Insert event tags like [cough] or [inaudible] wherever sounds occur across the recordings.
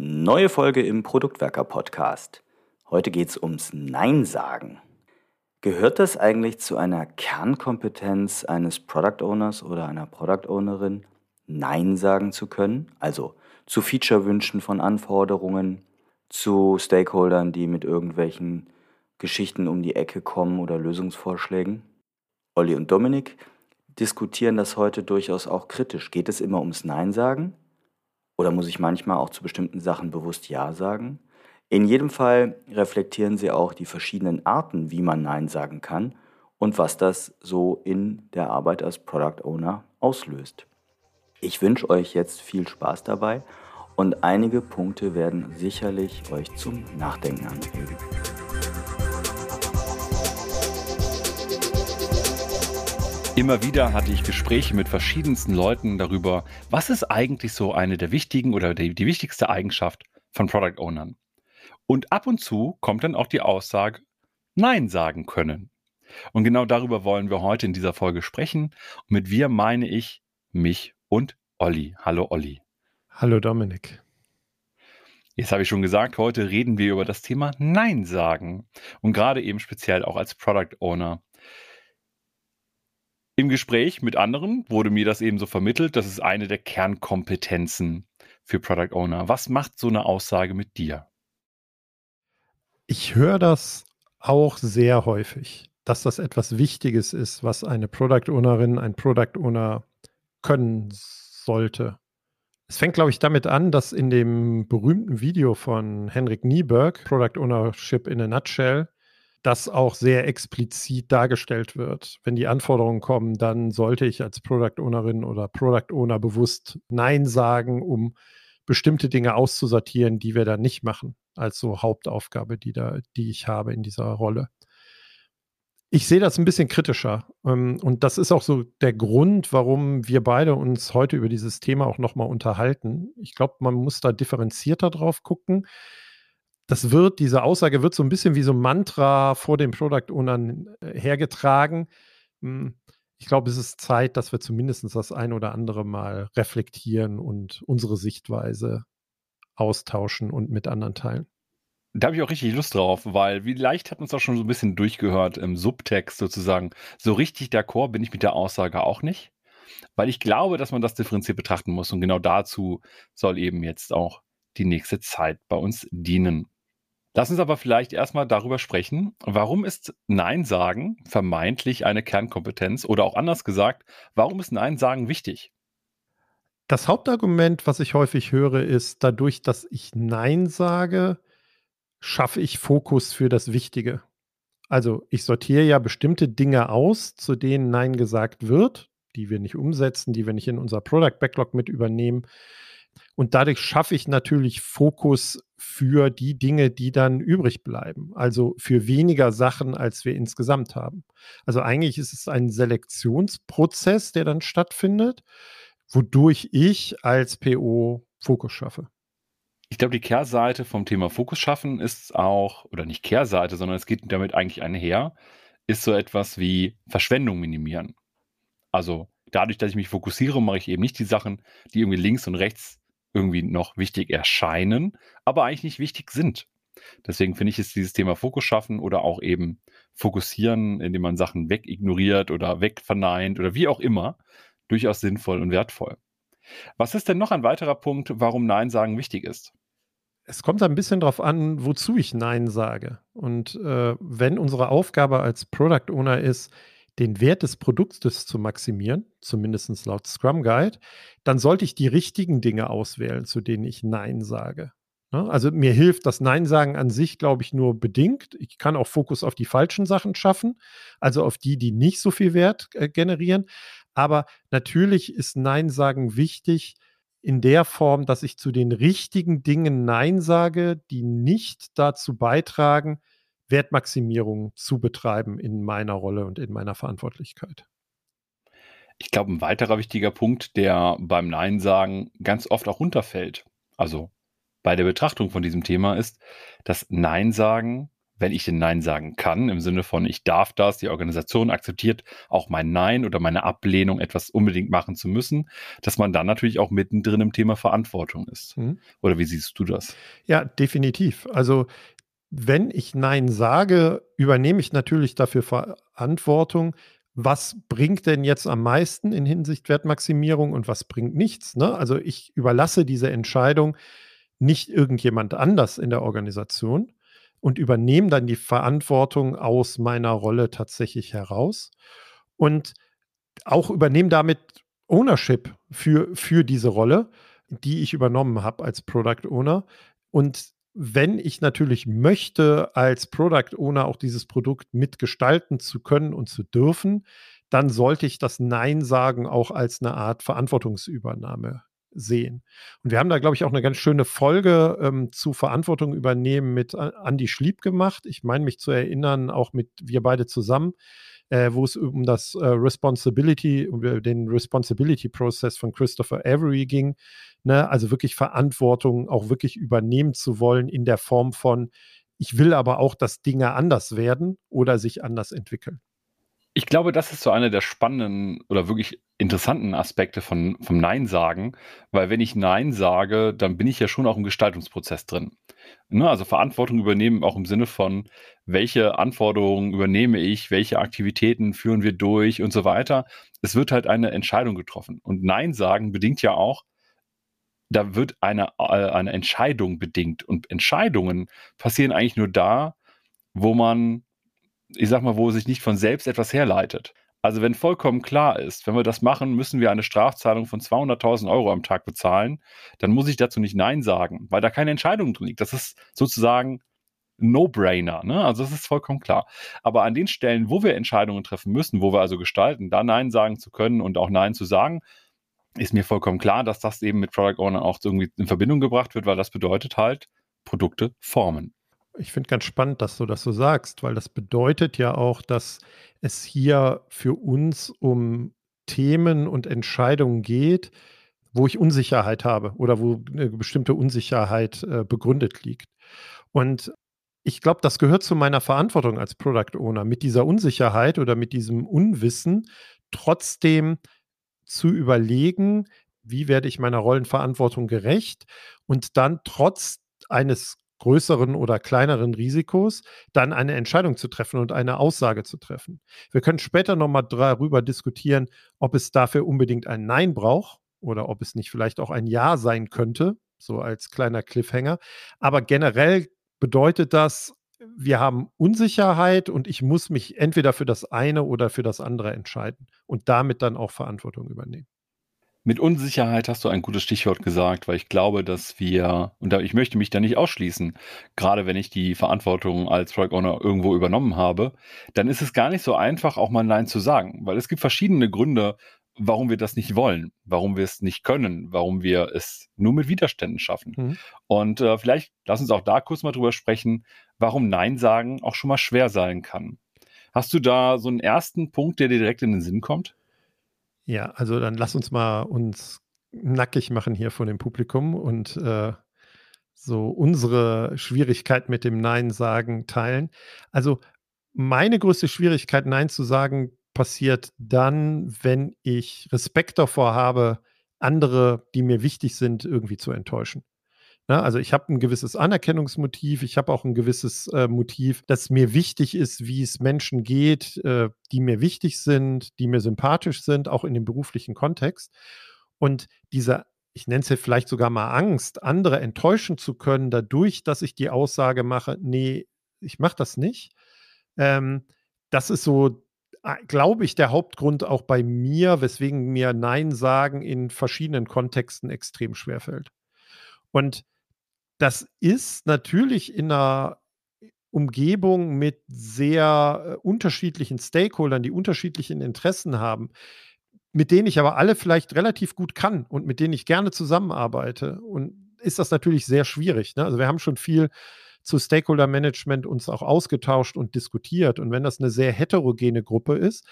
Neue Folge im Produktwerker Podcast. Heute geht es ums Nein sagen. Gehört das eigentlich zu einer Kernkompetenz eines Product Owners oder einer Product Ownerin, Nein sagen zu können? Also zu Feature-Wünschen von Anforderungen, zu Stakeholdern, die mit irgendwelchen Geschichten um die Ecke kommen oder Lösungsvorschlägen? Olli und Dominik diskutieren das heute durchaus auch kritisch. Geht es immer ums Nein sagen? Oder muss ich manchmal auch zu bestimmten Sachen bewusst Ja sagen? In jedem Fall reflektieren sie auch die verschiedenen Arten, wie man Nein sagen kann und was das so in der Arbeit als Product Owner auslöst. Ich wünsche euch jetzt viel Spaß dabei und einige Punkte werden sicherlich euch zum Nachdenken anregen. Immer wieder hatte ich Gespräche mit verschiedensten Leuten darüber, was ist eigentlich so eine der wichtigen oder die, die wichtigste Eigenschaft von Product Ownern. Und ab und zu kommt dann auch die Aussage, Nein sagen können. Und genau darüber wollen wir heute in dieser Folge sprechen. Und mit wir meine ich mich und Olli. Hallo Olli. Hallo Dominik. Jetzt habe ich schon gesagt, heute reden wir über das Thema Nein sagen. Und gerade eben speziell auch als Product Owner. Im Gespräch mit anderen wurde mir das eben so vermittelt, das ist eine der Kernkompetenzen für Product Owner. Was macht so eine Aussage mit dir? Ich höre das auch sehr häufig, dass das etwas Wichtiges ist, was eine Product Ownerin, ein Product Owner können sollte. Es fängt, glaube ich, damit an, dass in dem berühmten Video von Henrik Nieberg, Product Ownership in a Nutshell, das auch sehr explizit dargestellt wird. Wenn die Anforderungen kommen, dann sollte ich als Product Ownerin oder Product Owner bewusst Nein sagen, um bestimmte Dinge auszusortieren, die wir dann nicht machen, als so Hauptaufgabe, die, da, die ich habe in dieser Rolle. Ich sehe das ein bisschen kritischer. Ähm, und das ist auch so der Grund, warum wir beide uns heute über dieses Thema auch nochmal unterhalten. Ich glaube, man muss da differenzierter drauf gucken das wird, diese Aussage wird so ein bisschen wie so ein Mantra vor dem Product Ownern äh, hergetragen. Hm, ich glaube, es ist Zeit, dass wir zumindest das ein oder andere Mal reflektieren und unsere Sichtweise austauschen und mit anderen teilen. Da habe ich auch richtig Lust drauf, weil vielleicht hat uns auch schon so ein bisschen durchgehört im Subtext sozusagen. So richtig d'accord bin ich mit der Aussage auch nicht, weil ich glaube, dass man das differenziert betrachten muss und genau dazu soll eben jetzt auch die nächste Zeit bei uns dienen. Lass uns aber vielleicht erstmal darüber sprechen, warum ist Nein sagen vermeintlich eine Kernkompetenz oder auch anders gesagt, warum ist Nein sagen wichtig? Das Hauptargument, was ich häufig höre, ist, dadurch, dass ich Nein sage, schaffe ich Fokus für das Wichtige. Also ich sortiere ja bestimmte Dinge aus, zu denen Nein gesagt wird, die wir nicht umsetzen, die wir nicht in unser Product Backlog mit übernehmen. Und dadurch schaffe ich natürlich Fokus für die Dinge, die dann übrig bleiben. Also für weniger Sachen, als wir insgesamt haben. Also eigentlich ist es ein Selektionsprozess, der dann stattfindet, wodurch ich als PO Fokus schaffe. Ich glaube, die Kehrseite vom Thema Fokus schaffen ist auch, oder nicht Kehrseite, sondern es geht damit eigentlich einher, ist so etwas wie Verschwendung minimieren. Also dadurch, dass ich mich fokussiere, mache ich eben nicht die Sachen, die irgendwie links und rechts irgendwie noch wichtig erscheinen, aber eigentlich nicht wichtig sind. Deswegen finde ich, ist dieses Thema Fokus schaffen oder auch eben fokussieren, indem man Sachen wegignoriert oder wegverneint oder wie auch immer, durchaus sinnvoll und wertvoll. Was ist denn noch ein weiterer Punkt, warum Nein sagen wichtig ist? Es kommt ein bisschen darauf an, wozu ich Nein sage. Und äh, wenn unsere Aufgabe als Product Owner ist, den Wert des Produktes zu maximieren, zumindest laut Scrum Guide, dann sollte ich die richtigen Dinge auswählen, zu denen ich Nein sage. Ne? Also mir hilft das Nein sagen an sich, glaube ich, nur bedingt. Ich kann auch Fokus auf die falschen Sachen schaffen, also auf die, die nicht so viel Wert äh, generieren. Aber natürlich ist Nein sagen wichtig in der Form, dass ich zu den richtigen Dingen Nein sage, die nicht dazu beitragen, Wertmaximierung zu betreiben in meiner Rolle und in meiner Verantwortlichkeit. Ich glaube, ein weiterer wichtiger Punkt, der beim Nein sagen ganz oft auch runterfällt, also bei der Betrachtung von diesem Thema ist, dass Nein sagen wenn ich den Nein sagen kann, im Sinne von ich darf das, die Organisation akzeptiert auch mein Nein oder meine Ablehnung, etwas unbedingt machen zu müssen, dass man dann natürlich auch mittendrin im Thema Verantwortung ist. Mhm. Oder wie siehst du das? Ja, definitiv. Also wenn ich Nein sage, übernehme ich natürlich dafür Verantwortung. Was bringt denn jetzt am meisten in Hinsicht Wertmaximierung und was bringt nichts? Ne? Also ich überlasse diese Entscheidung nicht irgendjemand anders in der Organisation und übernehme dann die Verantwortung aus meiner Rolle tatsächlich heraus und auch übernehme damit Ownership für, für diese Rolle, die ich übernommen habe als Product Owner. Und wenn ich natürlich möchte, als Product Owner auch dieses Produkt mitgestalten zu können und zu dürfen, dann sollte ich das Nein sagen auch als eine Art Verantwortungsübernahme sehen. Und wir haben da, glaube ich, auch eine ganz schöne Folge ähm, zu Verantwortung übernehmen mit Andy Schlieb gemacht. Ich meine mich zu erinnern, auch mit wir beide zusammen, äh, wo es um das äh, Responsibility, um den Responsibility-Prozess von Christopher Avery ging. Ne? Also wirklich Verantwortung auch wirklich übernehmen zu wollen in der Form von, ich will aber auch, dass Dinge anders werden oder sich anders entwickeln. Ich glaube, das ist so einer der spannenden oder wirklich interessanten Aspekte von, vom Nein sagen, weil wenn ich Nein sage, dann bin ich ja schon auch im Gestaltungsprozess drin. Ne? Also Verantwortung übernehmen auch im Sinne von, welche Anforderungen übernehme ich, welche Aktivitäten führen wir durch und so weiter. Es wird halt eine Entscheidung getroffen. Und Nein sagen bedingt ja auch, da wird eine, äh, eine Entscheidung bedingt. Und Entscheidungen passieren eigentlich nur da, wo man ich sag mal, wo sich nicht von selbst etwas herleitet. Also wenn vollkommen klar ist, wenn wir das machen, müssen wir eine Strafzahlung von 200.000 Euro am Tag bezahlen, dann muss ich dazu nicht Nein sagen, weil da keine Entscheidung drin liegt. Das ist sozusagen No-Brainer. Ne? Also das ist vollkommen klar. Aber an den Stellen, wo wir Entscheidungen treffen müssen, wo wir also gestalten, da Nein sagen zu können und auch Nein zu sagen, ist mir vollkommen klar, dass das eben mit Product Owner auch irgendwie in Verbindung gebracht wird, weil das bedeutet halt Produkte formen ich finde ganz spannend, dass du das so sagst, weil das bedeutet ja auch, dass es hier für uns um Themen und Entscheidungen geht, wo ich Unsicherheit habe oder wo eine bestimmte Unsicherheit äh, begründet liegt. Und ich glaube, das gehört zu meiner Verantwortung als Product Owner, mit dieser Unsicherheit oder mit diesem Unwissen trotzdem zu überlegen, wie werde ich meiner Rollenverantwortung gerecht und dann trotz eines größeren oder kleineren Risikos, dann eine Entscheidung zu treffen und eine Aussage zu treffen. Wir können später nochmal darüber diskutieren, ob es dafür unbedingt ein Nein braucht oder ob es nicht vielleicht auch ein Ja sein könnte, so als kleiner Cliffhanger. Aber generell bedeutet das, wir haben Unsicherheit und ich muss mich entweder für das eine oder für das andere entscheiden und damit dann auch Verantwortung übernehmen. Mit Unsicherheit hast du ein gutes Stichwort gesagt, weil ich glaube, dass wir, und ich möchte mich da nicht ausschließen, gerade wenn ich die Verantwortung als Product Owner irgendwo übernommen habe, dann ist es gar nicht so einfach, auch mal Nein zu sagen, weil es gibt verschiedene Gründe, warum wir das nicht wollen, warum wir es nicht können, warum wir es nur mit Widerständen schaffen. Mhm. Und äh, vielleicht lass uns auch da kurz mal drüber sprechen, warum Nein sagen auch schon mal schwer sein kann. Hast du da so einen ersten Punkt, der dir direkt in den Sinn kommt? Ja, also dann lass uns mal uns nackig machen hier vor dem Publikum und äh, so unsere Schwierigkeit mit dem Nein sagen teilen. Also meine größte Schwierigkeit, Nein zu sagen, passiert dann, wenn ich Respekt davor habe, andere, die mir wichtig sind, irgendwie zu enttäuschen. Ne? Also ich habe ein gewisses Anerkennungsmotiv, ich habe auch ein gewisses äh, Motiv, das mir wichtig ist, wie es Menschen geht, äh, die mir wichtig sind, die mir sympathisch sind, auch in dem beruflichen Kontext. Und diese, ich nenne es ja vielleicht sogar mal Angst, andere enttäuschen zu können, dadurch, dass ich die Aussage mache, nee, ich mache das nicht. Ähm, das ist so glaube ich, der Hauptgrund auch bei mir, weswegen mir Nein sagen in verschiedenen Kontexten extrem schwerfällt. Und das ist natürlich in einer Umgebung mit sehr äh, unterschiedlichen Stakeholdern, die unterschiedlichen Interessen haben, mit denen ich aber alle vielleicht relativ gut kann und mit denen ich gerne zusammenarbeite. Und ist das natürlich sehr schwierig. Ne? Also wir haben schon viel zu Stakeholder Management uns auch ausgetauscht und diskutiert. Und wenn das eine sehr heterogene Gruppe ist,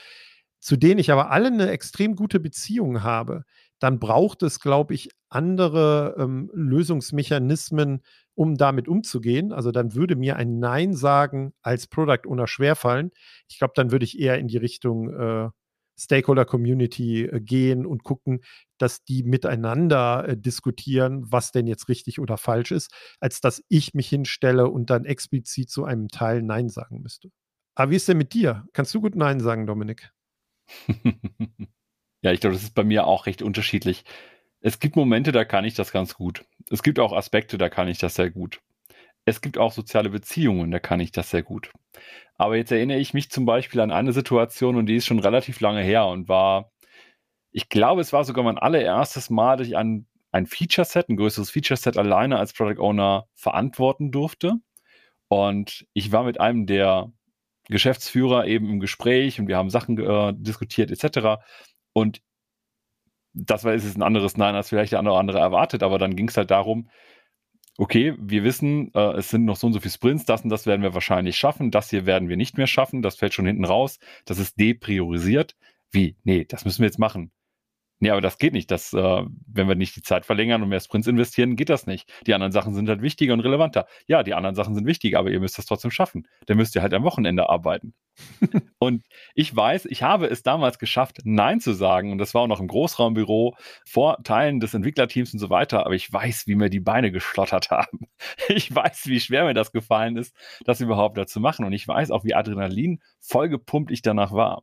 zu denen ich aber alle eine extrem gute Beziehung habe, dann braucht es, glaube ich, andere ähm, Lösungsmechanismen, um damit umzugehen. Also dann würde mir ein Nein sagen als Product Owner schwerfallen. Ich glaube, dann würde ich eher in die Richtung äh, Stakeholder Community äh, gehen und gucken, dass die miteinander äh, diskutieren, was denn jetzt richtig oder falsch ist, als dass ich mich hinstelle und dann explizit zu einem Teil Nein sagen müsste. Aber wie ist denn mit dir? Kannst du gut Nein sagen, Dominik? [laughs] ja, ich glaube, das ist bei mir auch recht unterschiedlich. Es gibt Momente, da kann ich das ganz gut. Es gibt auch Aspekte, da kann ich das sehr gut. Es gibt auch soziale Beziehungen, da kann ich das sehr gut. Aber jetzt erinnere ich mich zum Beispiel an eine Situation und die ist schon relativ lange her und war, ich glaube, es war sogar mein allererstes Mal, dass ich ein, ein Feature-Set, ein größeres Feature-Set alleine als Product Owner verantworten durfte. Und ich war mit einem der Geschäftsführer eben im Gespräch und wir haben Sachen äh, diskutiert etc. Und das war ist es ein anderes Nein, als vielleicht der andere, andere erwartet, aber dann ging es halt darum, okay, wir wissen, äh, es sind noch so und so viele Sprints, das und das werden wir wahrscheinlich schaffen, das hier werden wir nicht mehr schaffen, das fällt schon hinten raus, das ist depriorisiert. Wie? Nee, das müssen wir jetzt machen. Nee, aber das geht nicht. Das, äh, wenn wir nicht die Zeit verlängern und mehr Sprints investieren, geht das nicht. Die anderen Sachen sind halt wichtiger und relevanter. Ja, die anderen Sachen sind wichtiger, aber ihr müsst das trotzdem schaffen. Dann müsst ihr halt am Wochenende arbeiten. [laughs] und ich weiß, ich habe es damals geschafft, Nein zu sagen. Und das war auch noch im Großraumbüro vor Teilen des Entwicklerteams und so weiter. Aber ich weiß, wie mir die Beine geschlottert [laughs] haben. Ich weiß, wie schwer mir das gefallen ist, das überhaupt da zu machen. Und ich weiß auch, wie Adrenalin vollgepumpt ich danach war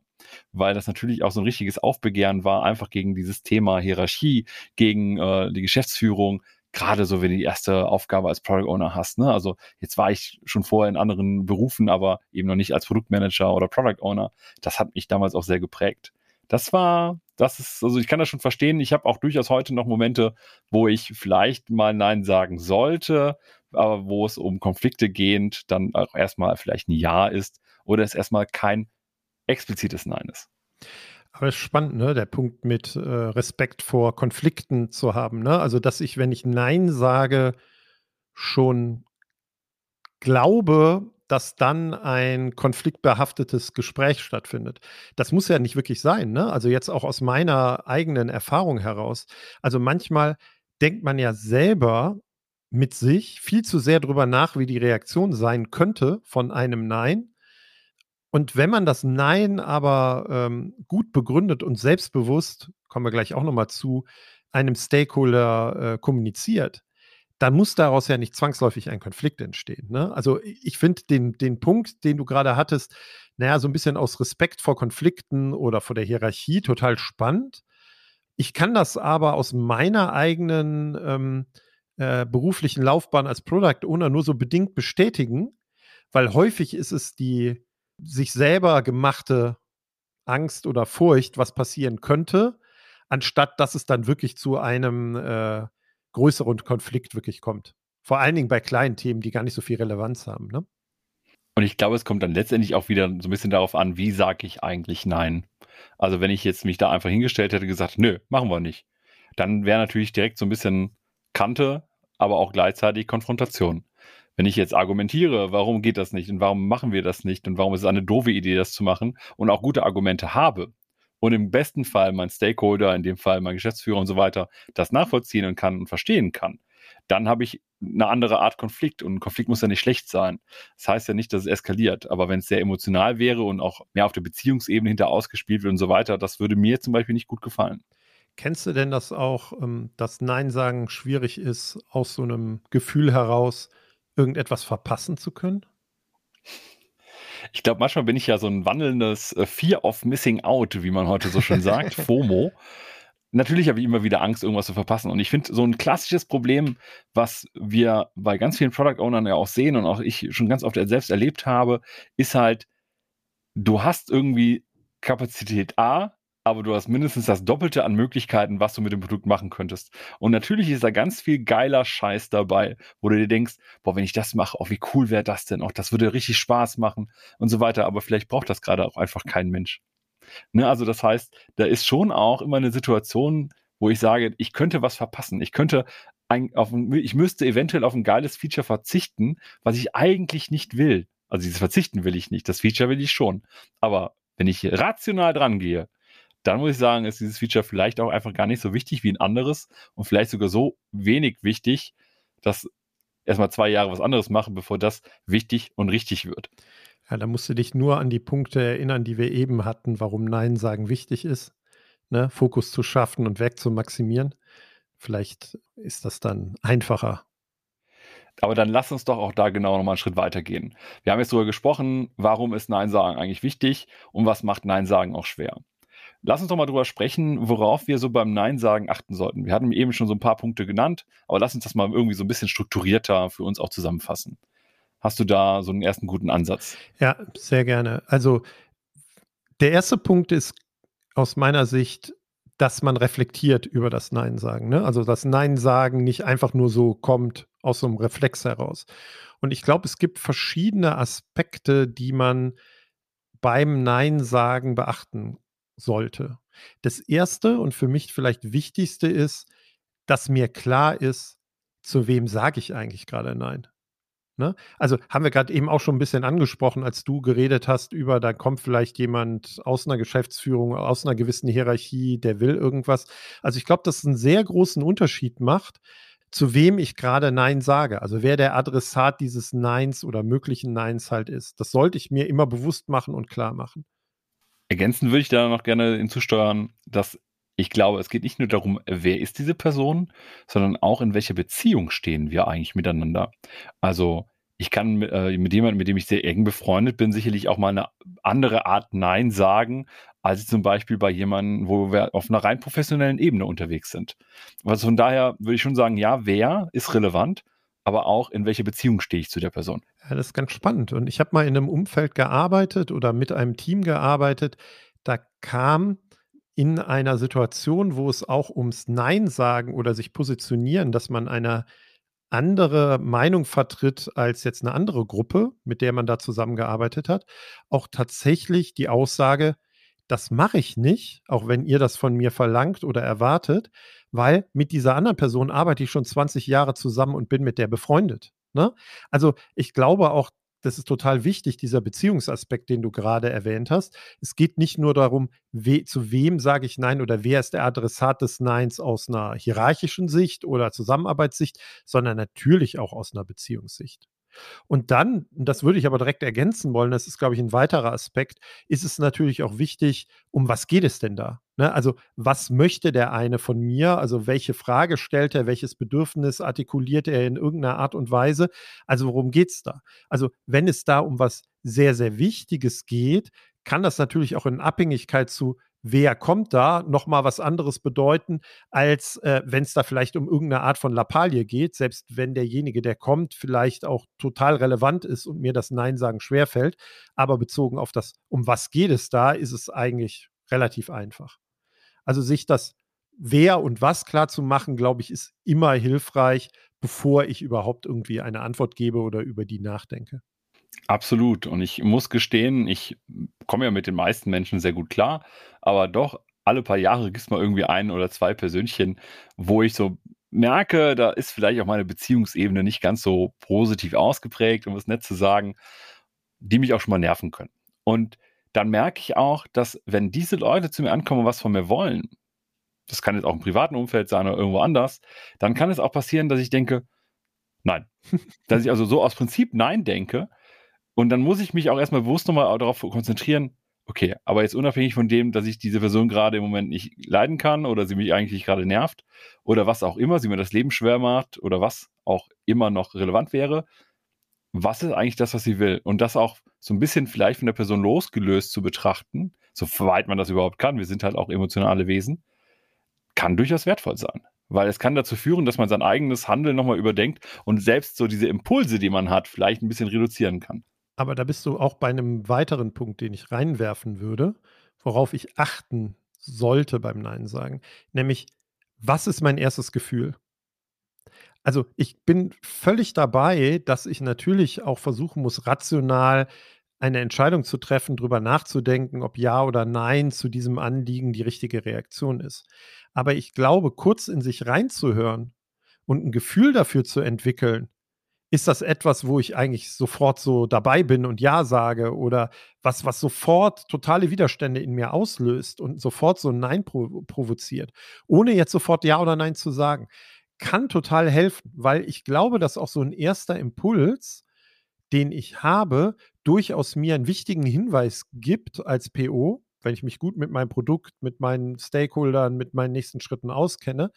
weil das natürlich auch so ein richtiges Aufbegehren war, einfach gegen dieses Thema Hierarchie, gegen äh, die Geschäftsführung, gerade so, wenn du die erste Aufgabe als Product Owner hast. Ne? Also jetzt war ich schon vorher in anderen Berufen, aber eben noch nicht als Produktmanager oder Product Owner. Das hat mich damals auch sehr geprägt. Das war, das ist, also ich kann das schon verstehen. Ich habe auch durchaus heute noch Momente, wo ich vielleicht mal Nein sagen sollte, aber wo es um Konflikte gehend dann auch erstmal vielleicht ein Ja ist oder es erstmal kein explizites Nein ist. Aber es ist spannend, ne? Der Punkt mit äh, Respekt vor Konflikten zu haben, ne? Also, dass ich, wenn ich Nein sage, schon glaube, dass dann ein konfliktbehaftetes Gespräch stattfindet. Das muss ja nicht wirklich sein, ne? Also jetzt auch aus meiner eigenen Erfahrung heraus. Also manchmal denkt man ja selber mit sich viel zu sehr drüber nach, wie die Reaktion sein könnte von einem Nein und wenn man das Nein aber ähm, gut begründet und selbstbewusst, kommen wir gleich auch nochmal zu, einem Stakeholder äh, kommuniziert, dann muss daraus ja nicht zwangsläufig ein Konflikt entstehen. Ne? Also ich finde den, den Punkt, den du gerade hattest, naja, so ein bisschen aus Respekt vor Konflikten oder vor der Hierarchie total spannend. Ich kann das aber aus meiner eigenen ähm, äh, beruflichen Laufbahn als Product Owner nur so bedingt bestätigen, weil häufig ist es die sich selber gemachte Angst oder Furcht, was passieren könnte, anstatt dass es dann wirklich zu einem äh, größeren Konflikt wirklich kommt. Vor allen Dingen bei kleinen Themen, die gar nicht so viel Relevanz haben. Ne? Und ich glaube, es kommt dann letztendlich auch wieder so ein bisschen darauf an, wie sage ich eigentlich Nein. Also wenn ich jetzt mich da einfach hingestellt hätte, gesagt, nö, machen wir nicht, dann wäre natürlich direkt so ein bisschen Kante, aber auch gleichzeitig Konfrontation wenn ich jetzt argumentiere, warum geht das nicht und warum machen wir das nicht und warum ist es eine doofe Idee, das zu machen und auch gute Argumente habe und im besten Fall mein Stakeholder, in dem Fall mein Geschäftsführer und so weiter, das nachvollziehen kann und verstehen kann, dann habe ich eine andere Art Konflikt und ein Konflikt muss ja nicht schlecht sein. Das heißt ja nicht, dass es eskaliert, aber wenn es sehr emotional wäre und auch mehr auf der Beziehungsebene hinter ausgespielt wird und so weiter, das würde mir zum Beispiel nicht gut gefallen. Kennst du denn das auch, ähm, dass Nein sagen schwierig ist aus so einem Gefühl heraus, irgendetwas verpassen zu können? Ich glaube, manchmal bin ich ja so ein wandelndes äh, Fear of Missing Out, wie man heute so schön sagt, [laughs] FOMO. Natürlich habe ich immer wieder Angst, irgendwas zu verpassen. Und ich finde, so ein klassisches Problem, was wir bei ganz vielen Product Ownern ja auch sehen und auch ich schon ganz oft selbst erlebt habe, ist halt, du hast irgendwie Kapazität A, aber du hast mindestens das Doppelte an Möglichkeiten, was du mit dem Produkt machen könntest. Und natürlich ist da ganz viel geiler Scheiß dabei, wo du dir denkst, boah, wenn ich das mache, oh, wie cool wäre das denn? Auch das würde richtig Spaß machen und so weiter. Aber vielleicht braucht das gerade auch einfach kein Mensch. Ne, also das heißt, da ist schon auch immer eine Situation, wo ich sage, ich könnte was verpassen. Ich könnte ein, auf ein, ich müsste eventuell auf ein geiles Feature verzichten, was ich eigentlich nicht will. Also dieses Verzichten will ich nicht. Das Feature will ich schon. Aber wenn ich rational dran gehe, dann muss ich sagen, ist dieses Feature vielleicht auch einfach gar nicht so wichtig wie ein anderes und vielleicht sogar so wenig wichtig, dass erstmal zwei Jahre was anderes machen, bevor das wichtig und richtig wird. Ja, da musst du dich nur an die Punkte erinnern, die wir eben hatten, warum Nein sagen wichtig ist. Ne? Fokus zu schaffen und Werk zu maximieren. Vielleicht ist das dann einfacher. Aber dann lass uns doch auch da genau nochmal einen Schritt weiter gehen. Wir haben jetzt darüber gesprochen, warum ist Nein sagen eigentlich wichtig und was macht Nein sagen auch schwer. Lass uns doch mal drüber sprechen, worauf wir so beim Nein sagen achten sollten. Wir hatten eben schon so ein paar Punkte genannt, aber lass uns das mal irgendwie so ein bisschen strukturierter für uns auch zusammenfassen. Hast du da so einen ersten guten Ansatz? Ja, sehr gerne. Also der erste Punkt ist aus meiner Sicht, dass man reflektiert über das Nein sagen. Ne? Also das Nein sagen nicht einfach nur so kommt aus so einem Reflex heraus. Und ich glaube, es gibt verschiedene Aspekte, die man beim Nein sagen beachten sollte. Das erste und für mich vielleicht wichtigste ist, dass mir klar ist, zu wem sage ich eigentlich gerade Nein. Ne? Also haben wir gerade eben auch schon ein bisschen angesprochen, als du geredet hast über, da kommt vielleicht jemand aus einer Geschäftsführung, aus einer gewissen Hierarchie, der will irgendwas. Also ich glaube, dass es einen sehr großen Unterschied macht, zu wem ich gerade Nein sage. Also wer der Adressat dieses Neins oder möglichen Neins halt ist. Das sollte ich mir immer bewusst machen und klar machen. Ergänzen würde ich da noch gerne hinzusteuern, dass ich glaube, es geht nicht nur darum, wer ist diese Person, sondern auch in welcher Beziehung stehen wir eigentlich miteinander. Also ich kann äh, mit jemandem, mit dem ich sehr eng befreundet bin, sicherlich auch mal eine andere Art Nein sagen, als zum Beispiel bei jemandem, wo wir auf einer rein professionellen Ebene unterwegs sind. Also von daher würde ich schon sagen, ja, wer ist relevant, aber auch in welcher Beziehung stehe ich zu der Person. Ja, das ist ganz spannend. Und ich habe mal in einem Umfeld gearbeitet oder mit einem Team gearbeitet. Da kam in einer Situation, wo es auch ums Nein sagen oder sich positionieren, dass man eine andere Meinung vertritt als jetzt eine andere Gruppe, mit der man da zusammengearbeitet hat, auch tatsächlich die Aussage, das mache ich nicht, auch wenn ihr das von mir verlangt oder erwartet, weil mit dieser anderen Person arbeite ich schon 20 Jahre zusammen und bin mit der befreundet. Ne? Also ich glaube auch, das ist total wichtig, dieser Beziehungsaspekt, den du gerade erwähnt hast. Es geht nicht nur darum, we, zu wem sage ich Nein oder wer ist der Adressat des Neins aus einer hierarchischen Sicht oder Zusammenarbeitssicht, sondern natürlich auch aus einer Beziehungssicht. Und dann, das würde ich aber direkt ergänzen wollen, das ist, glaube ich, ein weiterer Aspekt, ist es natürlich auch wichtig, um was geht es denn da? Ne? Also, was möchte der eine von mir? Also, welche Frage stellt er? Welches Bedürfnis artikuliert er in irgendeiner Art und Weise? Also, worum geht es da? Also, wenn es da um was sehr, sehr Wichtiges geht, kann das natürlich auch in Abhängigkeit zu wer kommt da, nochmal was anderes bedeuten, als äh, wenn es da vielleicht um irgendeine Art von Lappalie geht, selbst wenn derjenige, der kommt, vielleicht auch total relevant ist und mir das Nein sagen schwerfällt. Aber bezogen auf das, um was geht es da, ist es eigentlich relativ einfach. Also sich das wer und was klar zu machen, glaube ich, ist immer hilfreich, bevor ich überhaupt irgendwie eine Antwort gebe oder über die nachdenke. Absolut. Und ich muss gestehen, ich komme ja mit den meisten Menschen sehr gut klar, aber doch alle paar Jahre gibt es mal irgendwie ein oder zwei Persönchen, wo ich so merke, da ist vielleicht auch meine Beziehungsebene nicht ganz so positiv ausgeprägt, um es nett zu sagen, die mich auch schon mal nerven können. Und dann merke ich auch, dass wenn diese Leute zu mir ankommen und was von mir wollen, das kann jetzt auch im privaten Umfeld sein oder irgendwo anders, dann kann es auch passieren, dass ich denke, nein. dass ich also so aus Prinzip Nein denke und dann muss ich mich auch erstmal bewusst nochmal darauf konzentrieren, okay, aber jetzt unabhängig von dem, dass ich diese Person gerade im Moment nicht leiden kann oder sie mich eigentlich gerade nervt oder was auch immer, sie mir das Leben schwer macht oder was auch immer noch relevant wäre, was ist eigentlich das, was sie will? Und das auch so ein bisschen vielleicht von der Person losgelöst zu betrachten, soweit man das überhaupt kann, wir sind halt auch emotionale Wesen, kann durchaus wertvoll sein. Weil es kann dazu führen, dass man sein eigenes Handeln nochmal überdenkt und selbst so diese Impulse, die man hat, vielleicht ein bisschen reduzieren kann. Aber da bist du auch bei einem weiteren Punkt, den ich reinwerfen würde, worauf ich achten sollte beim Nein sagen. Nämlich, was ist mein erstes Gefühl? Also ich bin völlig dabei, dass ich natürlich auch versuchen muss, rational eine Entscheidung zu treffen, darüber nachzudenken, ob ja oder nein zu diesem Anliegen die richtige Reaktion ist. Aber ich glaube, kurz in sich reinzuhören und ein Gefühl dafür zu entwickeln, ist das etwas, wo ich eigentlich sofort so dabei bin und Ja sage oder was, was sofort totale Widerstände in mir auslöst und sofort so ein Nein provo provoziert, ohne jetzt sofort Ja oder Nein zu sagen, kann total helfen, weil ich glaube, dass auch so ein erster Impuls, den ich habe, durchaus mir einen wichtigen Hinweis gibt als PO, wenn ich mich gut mit meinem Produkt, mit meinen Stakeholdern, mit meinen nächsten Schritten auskenne,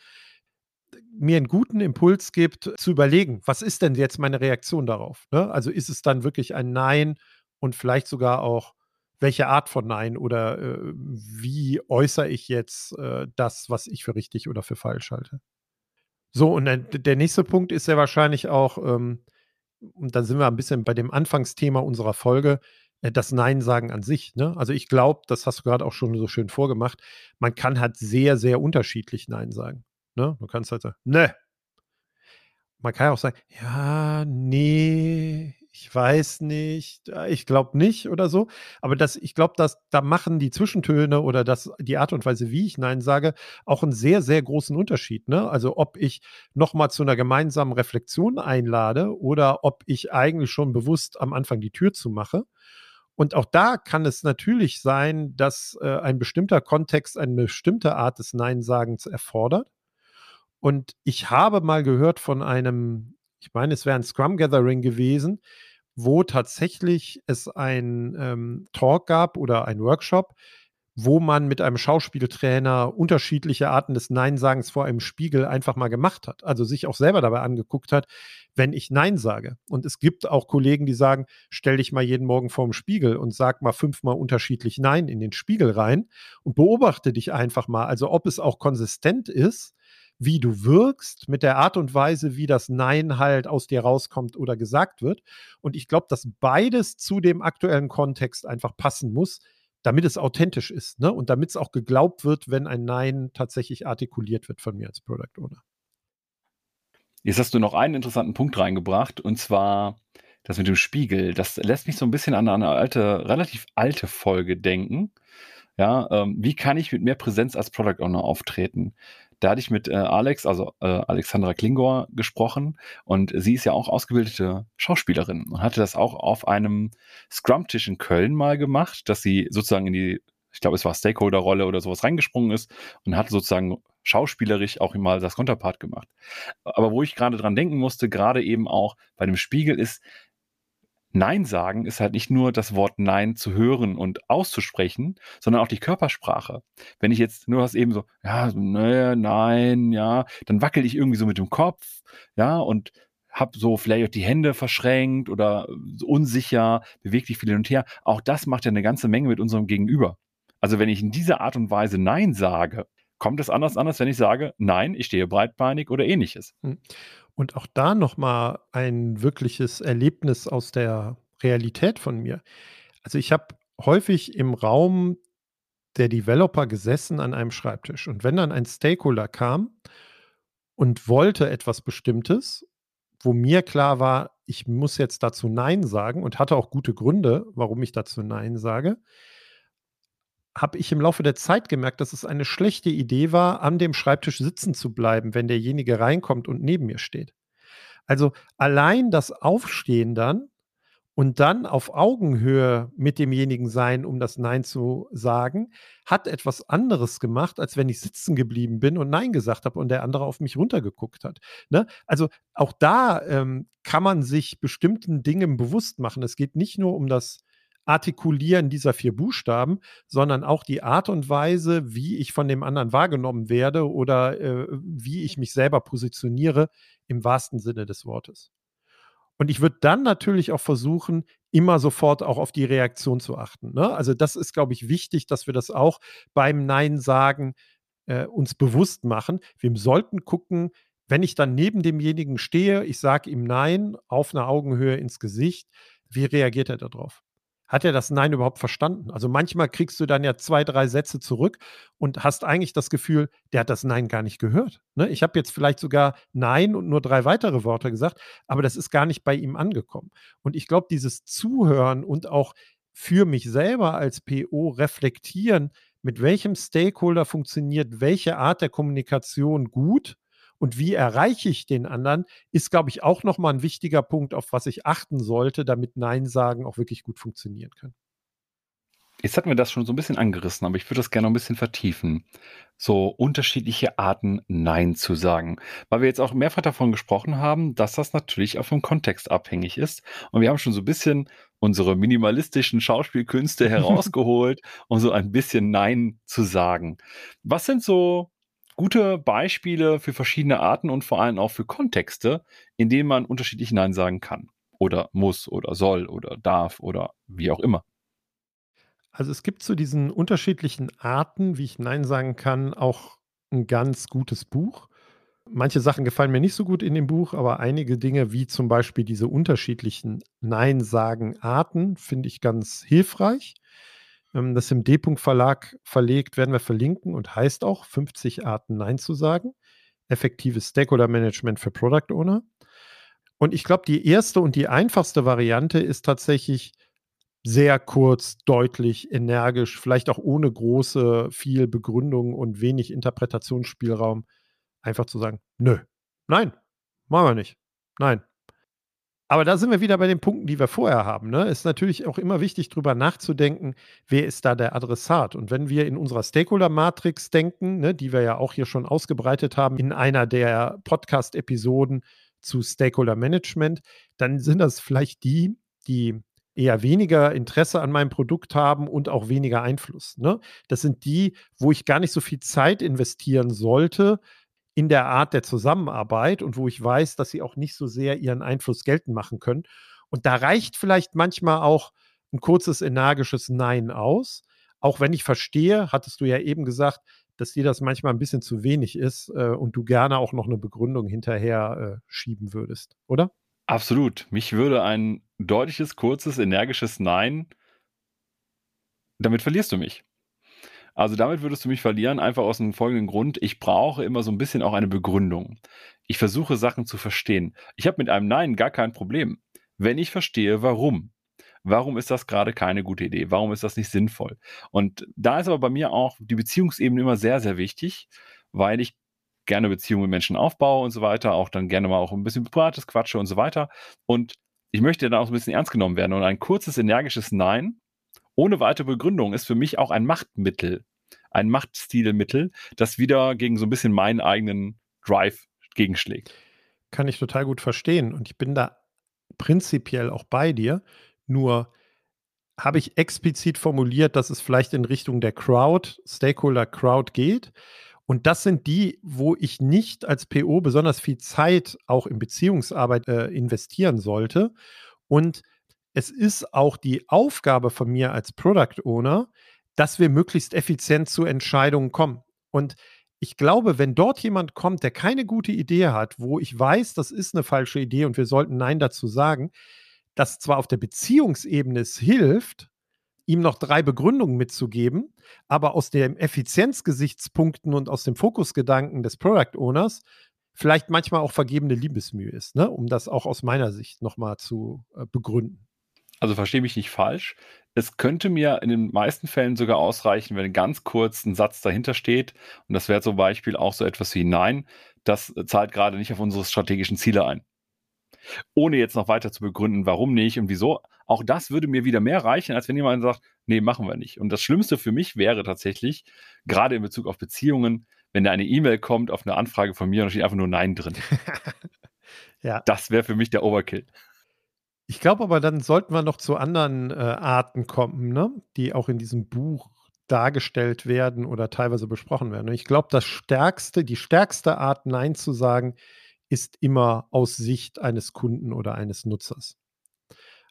mir einen guten Impuls gibt, zu überlegen, was ist denn jetzt meine Reaktion darauf? Ne? Also ist es dann wirklich ein Nein und vielleicht sogar auch, welche Art von Nein oder äh, wie äußere ich jetzt äh, das, was ich für richtig oder für falsch halte? So, und der, nächste Punkt ist ja wahrscheinlich auch, ähm, und da sind wir ein bisschen bei dem Anfangsthema unserer Folge, äh, das Nein sagen an sich. Ne? Also ich glaube, das hast du gerade auch schon so schön vorgemacht, man kann halt sehr, sehr unterschiedlich Nein sagen. Ne? Du kannst halt sagen, ne. Man kann ja auch sagen, ja, nee, ich weiß nicht, ich glaube nicht oder so. Aber das, ich glaube, dass da machen die Zwischentöne oder das, die Art und Weise, wie ich Nein sage, auch einen sehr, sehr großen Unterschied. Ne? Also ob ich nochmal zu einer gemeinsamen Reflexion einlade oder ob ich eigentlich schon bewusst am Anfang die Tür zumache. Und auch da kann es natürlich sein, dass äh, ein bestimmter Kontext eine bestimmte Art des Nein-Sagens erfordert. Und ich habe mal gehört von einem, ich meine, es wäre ein Scrum Gathering gewesen, wo tatsächlich es ein ähm, Talk gab oder ein Workshop, wo man mit einem Schauspieltrainer unterschiedliche Arten des Nein-Sagens vor einem Spiegel einfach mal gemacht hat. Also sich auch selber dabei angeguckt hat, wenn ich Nein sage. Und es gibt auch Kollegen, die sagen, stell dich mal jeden Morgen vor dem Spiegel und sag mal fünfmal unterschiedlich Nein in den Spiegel rein und beobachte dich einfach mal. Also ob es auch konsistent ist wie du wirkst, mit der Art und Weise, wie das Nein halt aus dir rauskommt oder gesagt wird. Und ich glaube, dass beides zu dem aktuellen Kontext einfach passen muss, damit es authentisch ist ne? und damit es auch geglaubt wird, wenn ein Nein tatsächlich artikuliert wird von mir als Product Owner. Jetzt hast du noch einen interessanten Punkt reingebracht und zwar das mit dem Spiegel. Das lässt mich so ein bisschen an eine alte, relativ alte Folge denken. Ja, ähm, wie kann ich mit mehr Präsenz als Product Owner auftreten? Da hatte ich mit äh, Alex, also äh, Alexandra Klingor, gesprochen und sie ist ja auch ausgebildete Schauspielerin und hatte das auch auf einem Scrum-Tisch in Köln mal gemacht, dass sie sozusagen in die, ich glaube, es war Stakeholder-Rolle oder sowas reingesprungen ist und hat sozusagen schauspielerisch auch mal das Konterpart gemacht. Aber wo ich gerade dran denken musste, gerade eben auch bei dem Spiegel ist, Nein sagen ist halt nicht nur das Wort Nein zu hören und auszusprechen, sondern auch die Körpersprache. Wenn ich jetzt nur was eben so, ja, nee, nein, ja, dann wackel ich irgendwie so mit dem Kopf, ja, und hab so vielleicht die Hände verschränkt oder unsicher, bewegt dich viel hin und her. Auch das macht ja eine ganze Menge mit unserem Gegenüber. Also wenn ich in dieser Art und Weise Nein sage, kommt es anders an, als wenn ich sage, nein, ich stehe breitbeinig oder ähnliches. Und auch da nochmal ein wirkliches Erlebnis aus der Realität von mir. Also ich habe häufig im Raum der Developer gesessen an einem Schreibtisch. Und wenn dann ein Stakeholder kam und wollte etwas Bestimmtes, wo mir klar war, ich muss jetzt dazu Nein sagen und hatte auch gute Gründe, warum ich dazu Nein sage, habe ich im Laufe der Zeit gemerkt, dass es eine schlechte Idee war, an dem Schreibtisch sitzen zu bleiben, wenn derjenige reinkommt und neben mir steht. Also allein das Aufstehen dann und dann auf Augenhöhe mit demjenigen sein, um das Nein zu sagen, hat etwas anderes gemacht, als wenn ich sitzen geblieben bin und Nein gesagt habe und der andere auf mich runtergeguckt hat. Ne? Also auch da ähm, kann man sich bestimmten Dingen bewusst machen. Es geht nicht nur um das Artikulieren dieser vier Buchstaben, sondern auch die Art und Weise, wie ich von dem anderen wahrgenommen werde oder äh, wie ich mich selber positioniere im wahrsten Sinne des Wortes. Und ich würde dann natürlich auch versuchen, immer sofort auch auf die Reaktion zu achten. Ne? Also das ist, glaube ich, wichtig, dass wir das auch beim Nein sagen äh, uns bewusst machen. Wir sollten gucken, wenn ich dann neben demjenigen stehe, ich sage ihm Nein auf einer Augenhöhe ins Gesicht, wie reagiert er darauf? Hat er das Nein überhaupt verstanden? Also manchmal kriegst du dann ja zwei, drei Sätze zurück und hast eigentlich das Gefühl, der hat das Nein gar nicht gehört. Ne? Ich habe jetzt vielleicht sogar Nein und nur drei weitere Worte gesagt, aber das ist gar nicht bei ihm angekommen. Und ich glaube, dieses Zuhören und auch für mich selber als PO reflektieren, mit welchem Stakeholder funktioniert welche Art der Kommunikation gut Und wie erreiche ich den anderen, ist, glaube ich, auch nochmal ein wichtiger Punkt, auf was ich achten sollte, damit Nein sagen auch wirklich gut funktionieren kann. Jetzt hatten wir das schon so ein bisschen angerissen, aber ich würde das gerne noch ein bisschen vertiefen. So unterschiedliche Arten, Nein zu sagen. Weil wir jetzt auch mehrfach davon gesprochen haben, dass das natürlich auch vom Kontext abhängig ist. Und wir haben schon so ein bisschen unsere minimalistischen Schauspielkünste [laughs] herausgeholt, um so ein bisschen Nein zu sagen. Was sind so gute Beispiele für verschiedene Arten und vor allem auch für Kontexte, in denen man unterschiedlich Nein sagen kann? Oder muss oder soll oder darf oder wie auch immer? Also es gibt zu diesen unterschiedlichen Arten, wie ich Nein sagen kann, auch ein ganz gutes Buch. Manche Sachen gefallen mir nicht so gut in dem Buch, aber einige Dinge, wie zum Beispiel diese unterschiedlichen Nein-Sagen-Arten, finde ich ganz hilfreich. Ähm, das ist im D-Punkt Verlag verlegt, werden wir verlinken und heißt auch 50 Arten Nein zu sagen. Effektives Stakeholder-Management für Product Owner. Und ich glaube, die erste und die einfachste Variante ist tatsächlich sehr kurz, deutlich, energisch, vielleicht auch ohne große, viel Begründung und wenig Interpretationsspielraum, einfach zu sagen, nö, nein, machen wir nicht, nein. Aber da sind wir wieder bei den Punkten, die wir vorher haben. Ne? Ist natürlich auch immer wichtig, darüber nachzudenken, wer ist da der Adressat. Und wenn wir in unserer Stakeholder-Matrix denken, ne, die wir ja auch hier schon ausgebreitet haben in einer der Podcast-Episoden zu Stakeholder-Management, dann sind das vielleicht die, die eher weniger Interesse an meinem Produkt haben und auch weniger Einfluss. Ne? Das sind die, wo ich gar nicht so viel Zeit investieren sollte in der Art der Zusammenarbeit und wo ich weiß, dass sie auch nicht so sehr ihren Einfluss geltend machen können. Und da reicht vielleicht manchmal auch ein kurzes, energisches Nein aus. Auch wenn ich verstehe, hattest du ja eben gesagt, dass dir das manchmal ein bisschen zu wenig ist äh, und du gerne auch noch eine Begründung hinterher äh, schieben würdest, oder? Absolut. Mich würde ein deutliches, kurzes, energisches Nein damit verlierst du mich. Also damit würdest du mich verlieren, einfach aus dem folgenden Grund. Ich brauche immer so ein bisschen auch eine Begründung. Ich versuche Sachen zu verstehen. Ich habe mit einem Nein gar kein Problem, wenn ich verstehe, warum. Warum ist das gerade keine gute Idee? Warum ist das nicht sinnvoll? Und da ist aber bei mir auch die Beziehungsebene immer sehr, sehr wichtig, weil ich gerne Beziehungen mit Menschen aufbaue und so weiter, auch dann gerne mal auch ein bisschen privates Quatsche und so weiter. Und ich möchte dann auch ein bisschen ernst genommen werden. Und ein kurzes, energisches Nein ohne weitere Begründung ist für mich auch ein Machtmittel, ein Machtstilmittel, das wieder gegen so ein bisschen meinen eigenen Drive gegenschlägt. Kann ich total gut verstehen. Und ich bin da prinzipiell auch bei dir. Nur habe ich explizit formuliert, dass es vielleicht in Richtung der Crowd, Stakeholder Crowd geht. Und das sind die, wo ich nicht als PO besonders viel Zeit auch in Beziehungsarbeit äh, investieren sollte. Und es ist auch die Aufgabe von mir als Product Owner, dass wir möglichst effizient zu Entscheidungen kommen. Und ich glaube, wenn dort jemand kommt, der keine gute Idee hat, wo ich weiß, das ist eine falsche Idee und wir sollten Nein dazu sagen, dass zwar auf der Beziehungsebene es hilft, ihm noch drei Begründungen mitzugeben, aber aus den Effizienzgesichtspunkten und aus dem Fokusgedanken des Product Owners vielleicht manchmal auch vergebene Liebesmühe ist, ne? um das auch aus meiner Sicht nochmal zu äh, begründen. Also verstehe mich nicht falsch. Es könnte mir in den meisten Fällen sogar ausreichen, wenn ganz kurz ein Satz dahinter steht. Und das wäre zum Beispiel auch so etwas wie Nein, das zahlt gerade nicht auf unsere strategischen Ziele ein ohne jetzt noch weiter zu begründen, warum nicht und wieso. Auch das würde mir wieder mehr reichen, als wenn jemand sagt, nee, machen wir nicht. Und das Schlimmste für mich wäre tatsächlich, gerade in Bezug auf Beziehungen, wenn da eine E-Mail kommt auf eine Anfrage von mir und da steht einfach nur Nein drin. [laughs] ja. Das wäre für mich der Overkill. Ich glaube aber, dann sollten wir noch zu anderen äh, Arten kommen, ne? die auch in diesem Buch dargestellt werden oder teilweise besprochen werden. Ich glaube, das stärkste, die stärkste Art, Nein zu sagen, ist immer aus Sicht eines Kunden oder eines Nutzers.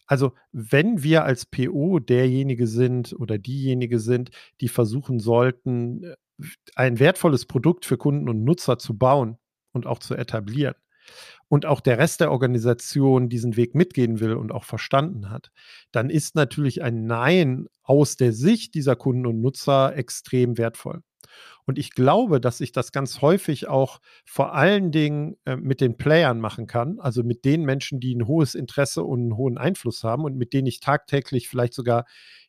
Also wenn wir als PO derjenige sind oder diejenige sind, die versuchen sollten, äh, ein wertvolles Produkt für Kunden und Nutzer zu bauen und auch zu etablieren und auch der Rest der Organisation diesen Weg mitgehen will und auch verstanden hat, dann ist natürlich ein Nein aus der Sicht dieser Kunden und Nutzer extrem wertvoll. Und ich glaube, dass ich das ganz häufig auch vor allen Dingen äh, mit den Playern machen kann, also mit den Menschen, die ein hohes Interesse und einen hohen Einfluss haben und mit denen ich tagtäglich vielleicht sogar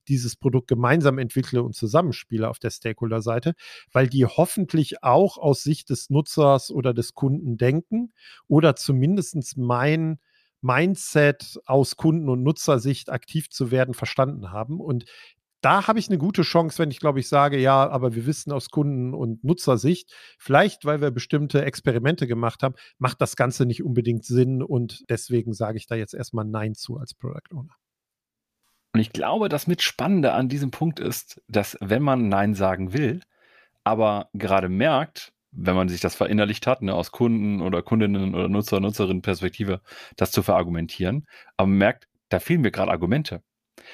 dieses Produkt gemeinsam entwickle und zusammenspiele auf der Stakeholder-Seite, weil die hoffentlich auch aus Sicht des Nutzers oder des Kunden denken oder zumindest mein Mindset aus Kunden- und Nutzersicht aktiv zu werden verstanden haben. Und da habe ich eine gute Chance, wenn ich glaube ich sage, ja, aber wir wissen aus Kunden- und Nutzersicht, vielleicht weil wir bestimmte Experimente gemacht haben, macht das Ganze nicht unbedingt Sinn und deswegen sage ich da jetzt erstmal Nein zu als Product Owner. Und ich glaube, das mit Spannende an diesem Punkt ist, dass wenn man Nein sagen will, aber gerade merkt, wenn man sich das verinnerlicht hat, ne, aus Kunden oder Kundinnen oder Nutzer, Nutzerinnen Perspektive, das zu verargumentieren, aber merkt, da fehlen mir gerade Argumente.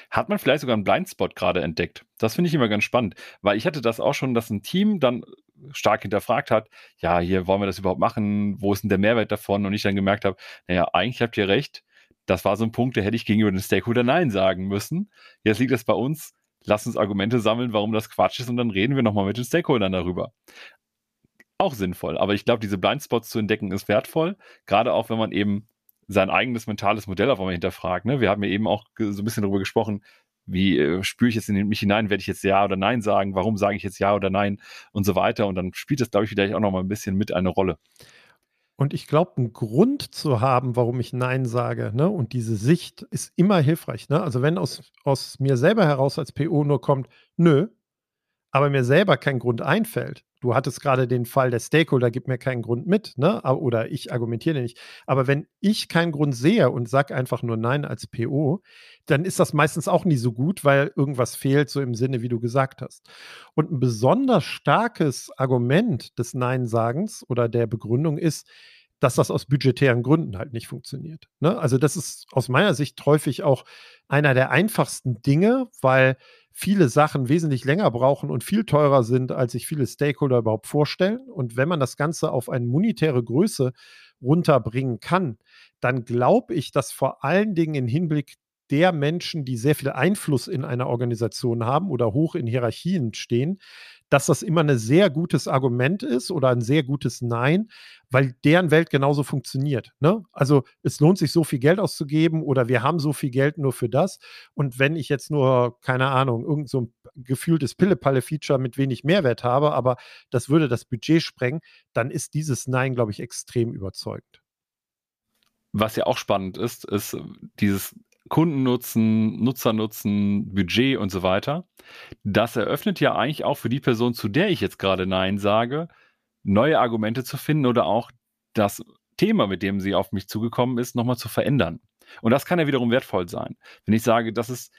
Hat man vielleicht sogar einen Blindspot gerade entdeckt? Das finde ich immer ganz spannend, weil ich hatte das auch schon, dass ein Team dann stark hinterfragt hat, ja, hier wollen wir das überhaupt machen, wo ist denn der Mehrwert davon? Und ich dann gemerkt habe, naja, eigentlich habt ihr recht, das war so ein Punkt, der hätte ich gegenüber den Stakeholder Nein sagen müssen. Jetzt liegt es bei uns, lass uns Argumente sammeln, warum das Quatsch ist und dann reden wir nochmal mit den Stakeholdern darüber. Auch sinnvoll, aber ich glaube, diese Blindspots zu entdecken ist wertvoll, gerade auch wenn man eben sein eigenes mentales Modell auf einmal hinterfragt. Ne? Wir haben ja eben auch so ein bisschen darüber gesprochen, wie äh, spüre ich jetzt in mich hinein, werde ich jetzt Ja oder Nein sagen, warum sage ich jetzt Ja oder Nein und so weiter. Und dann spielt das, glaube ich, vielleicht auch noch mal ein bisschen mit eine Rolle. Und ich glaube, einen Grund zu haben, warum ich Nein sage, ne, und diese Sicht ist immer hilfreich. Ne? Also wenn aus, aus mir selber heraus als PO nur kommt, nö, aber mir selber kein Grund einfällt, du hattest gerade den Fall, der Stakeholder gibt mir keinen Grund mit, ne? Oder ich argumentiere nicht. Aber wenn ich keinen Grund sehe und sage einfach nur Nein als PO, dann ist das meistens auch nie so gut, weil irgendwas fehlt, so im Sinne, wie du gesagt hast. Und ein besonders starkes Argument des Nein-Sagens oder der Begründung ist, dass das aus budgetären Gründen halt nicht funktioniert. Ne? Also das ist aus meiner Sicht häufig auch einer der einfachsten Dinge, weil viele Sachen wesentlich länger brauchen und viel teurer sind, als sich viele Stakeholder überhaupt vorstellen. Und wenn man das Ganze auf eine monetäre Größe runterbringen kann, dann glaube ich, dass vor allen Dingen im Hinblick der Menschen, die sehr viel Einfluss in einer Organisation haben oder hoch in Hierarchien stehen, dass das immer ein sehr gutes Argument ist oder ein sehr gutes Nein, weil deren Welt genauso funktioniert. Ne? Also es lohnt sich so viel Geld auszugeben oder wir haben so viel Geld nur für das. Und wenn ich jetzt nur, keine Ahnung, irgend so ein gefühltes Pille-Palle-Feature mit wenig Mehrwert habe, aber das würde das Budget sprengen, dann ist dieses Nein, glaube ich, extrem überzeugend. Was ja auch spannend ist, ist dieses Kundennutzen, Nutzernutzen, Budget und so weiter. Das eröffnet ja eigentlich auch für die Person, zu der ich jetzt gerade Nein sage, neue Argumente zu finden oder auch das Thema, mit dem sie auf mich zugekommen ist, nochmal zu verändern. Und das kann ja wiederum wertvoll sein. Wenn ich sage, das ist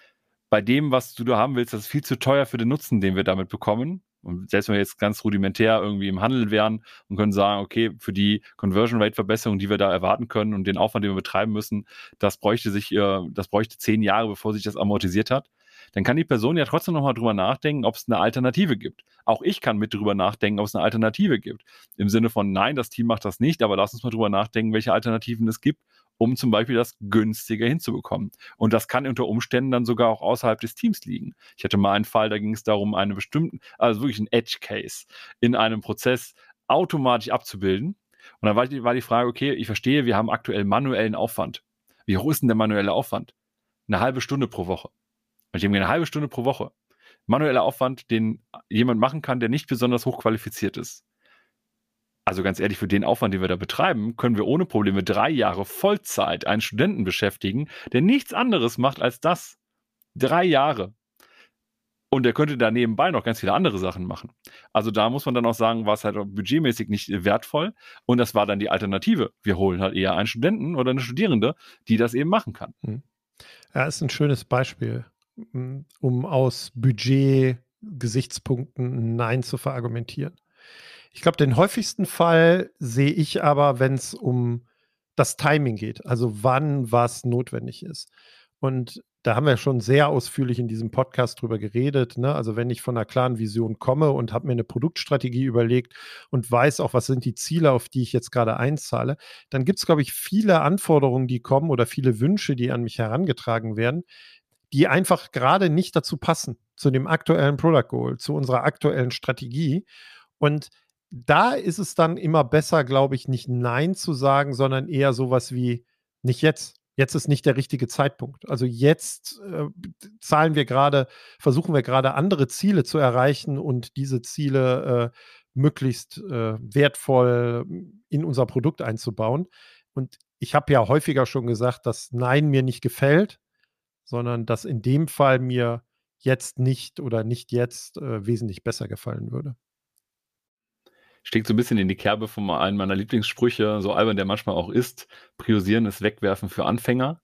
bei dem, was du da haben willst, das ist viel zu teuer für den Nutzen, den wir damit bekommen, und selbst wenn wir jetzt ganz rudimentär irgendwie im Handel wären und können sagen, okay, für die Conversion Rate Verbesserung, die wir da erwarten können und den Aufwand, den wir betreiben müssen, das bräuchte sich, äh, das bräuchte zehn Jahre, bevor sich das amortisiert hat, dann kann die Person ja trotzdem nochmal drüber nachdenken, ob es eine Alternative gibt. Auch ich kann mit drüber nachdenken, ob es eine Alternative gibt. Im Sinne von, nein, das Team macht das nicht, aber lass uns mal drüber nachdenken, welche Alternativen es gibt um zum Beispiel das günstiger hinzubekommen. Und das kann unter Umständen dann sogar auch außerhalb des Teams liegen. Ich hatte mal einen Fall, da ging es darum, einen bestimmten, also wirklich ein Edge-Case in einem Prozess automatisch abzubilden. Und dann war die, war die Frage, okay, ich verstehe, wir haben aktuell manuellen Aufwand. Wie hoch ist denn der manuelle Aufwand? Eine halbe Stunde pro Woche. Und ich habe eine halbe Stunde pro Woche. Manueller Aufwand, den jemand machen kann, der nicht besonders hochqualifiziert ist also ganz ehrlich, für den Aufwand, den wir da betreiben, können wir ohne Probleme drei Jahre Vollzeit einen Studenten beschäftigen, der nichts anderes macht als das. Drei Jahre. Und der könnte da nebenbei noch ganz viele andere Sachen machen. Also da muss man dann auch sagen, war es halt budgetmäßig nicht wertvoll. Und das war dann die Alternative. Wir holen halt eher einen Studenten oder eine Studierende, die das eben machen kann. Hm. Ja, ist ein schönes Beispiel, hm, um aus Budget-Gesichtspunkten Nein zu verargumentieren. Ich glaube, den häufigsten Fall sehe ich aber, wenn es um das Timing geht, also wann was notwendig ist. Und da haben wir schon sehr ausführlich in diesem Podcast drüber geredet. Ne? Also wenn ich von einer klaren Vision komme und habe mir eine Produktstrategie überlegt und weiß auch, was sind die Ziele, auf die ich jetzt gerade einzahle, dann gibt es, glaube ich, viele Anforderungen, die kommen oder viele Wünsche, die an mich herangetragen werden, die einfach gerade nicht dazu passen, zu dem aktuellen Product Goal, zu unserer aktuellen Strategie. Und da ist es dann immer besser, glaube ich, nicht Nein zu sagen, sondern eher sowas wie nicht jetzt. Jetzt ist nicht der richtige Zeitpunkt. Also jetzt äh, zahlen wir gerade, versuchen wir gerade andere Ziele zu erreichen und diese Ziele äh, möglichst äh, wertvoll in unser Produkt einzubauen. Und ich habe ja häufiger schon gesagt, dass Nein mir nicht gefällt, sondern dass in dem Fall mir jetzt nicht oder nicht jetzt äh, wesentlich besser gefallen würde steckt so ein bisschen in die Kerbe von einem meiner Lieblingssprüche, so albern der manchmal auch ist. Priorisieren ist Wegwerfen für Anfänger.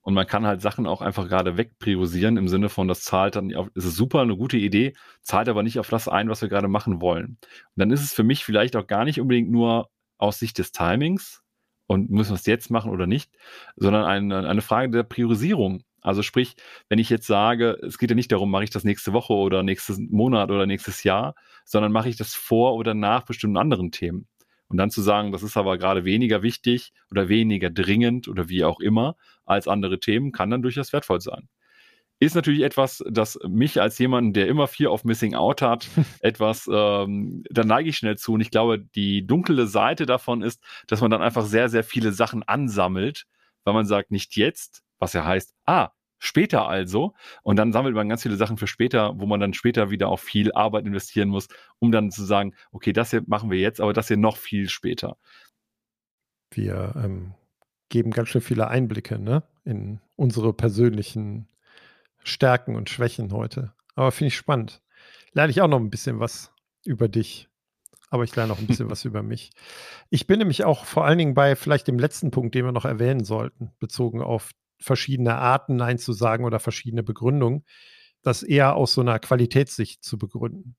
Und man kann halt Sachen auch einfach gerade wegpriorisieren im Sinne von, das zahlt dann, ist es super, eine gute Idee, zahlt aber nicht auf das ein, was wir gerade machen wollen. Und dann ist es für mich vielleicht auch gar nicht unbedingt nur aus Sicht des Timings und müssen wir es jetzt machen oder nicht, sondern eine, eine Frage der Priorisierung. Also sprich, wenn ich jetzt sage, es geht ja nicht darum, mache ich das nächste Woche oder nächstes Monat oder nächstes Jahr, sondern mache ich das vor oder nach bestimmten anderen Themen. Und dann zu sagen, das ist aber gerade weniger wichtig oder weniger dringend oder wie auch immer als andere Themen, kann dann durchaus wertvoll sein. Ist natürlich etwas, das mich als jemanden, der immer viel auf Missing Out hat, [laughs] etwas, ähm, da neige ich schnell zu. Und ich glaube, die dunkle Seite davon ist, dass man dann einfach sehr, sehr viele Sachen ansammelt, weil man sagt, nicht jetzt, was ja heißt, ah, später also. Und dann sammelt man ganz viele Sachen für später, wo man dann später wieder auch viel Arbeit investieren muss, um dann zu sagen, okay, das hier machen wir jetzt, aber das hier noch viel später. Wir ähm, geben ganz schön viele Einblicke ne? in unsere persönlichen Stärken und Schwächen heute. Aber finde ich spannend. Lerne ich auch noch ein bisschen was über dich. Aber ich lerne auch ein bisschen [laughs] was über mich. Ich bin nämlich auch vor allen Dingen bei vielleicht dem letzten Punkt, den wir noch erwähnen sollten, bezogen auf verschiedene Arten Nein zu sagen oder verschiedene Begründungen, das eher aus so einer Qualitätssicht zu begründen.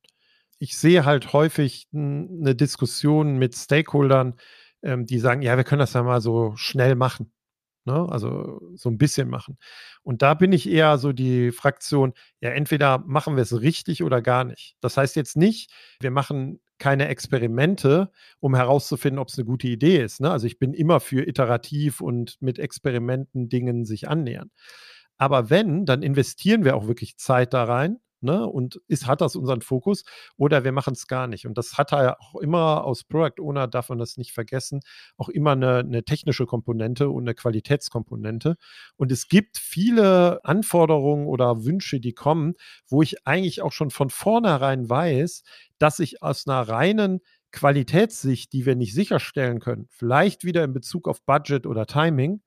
Ich sehe halt häufig eine Diskussion mit Stakeholdern, ähm, die sagen, ja, wir können das ja mal so schnell machen. Ne? Also so ein bisschen machen. Und da bin ich eher so die Fraktion, ja, entweder machen wir es richtig oder gar nicht. Das heißt jetzt nicht, wir machen keine Experimente, um herauszufinden, ob es eine gute Idee ist. Ne? Also ich bin immer für iterativ und mit Experimenten Dingen sich annähern. Aber wenn, dann investieren wir auch wirklich Zeit da rein Ne? Und ist, hat das unseren Fokus oder wir machen es gar nicht. Und das hat er auch immer aus Product Owner, darf man das nicht vergessen, auch immer eine, eine technische Komponente und eine Qualitätskomponente. Und es gibt viele Anforderungen oder Wünsche, die kommen, wo ich eigentlich auch schon von vornherein weiß, dass ich aus einer reinen Qualitätssicht, die wir nicht sicherstellen können, vielleicht wieder in Bezug auf Budget oder Timing,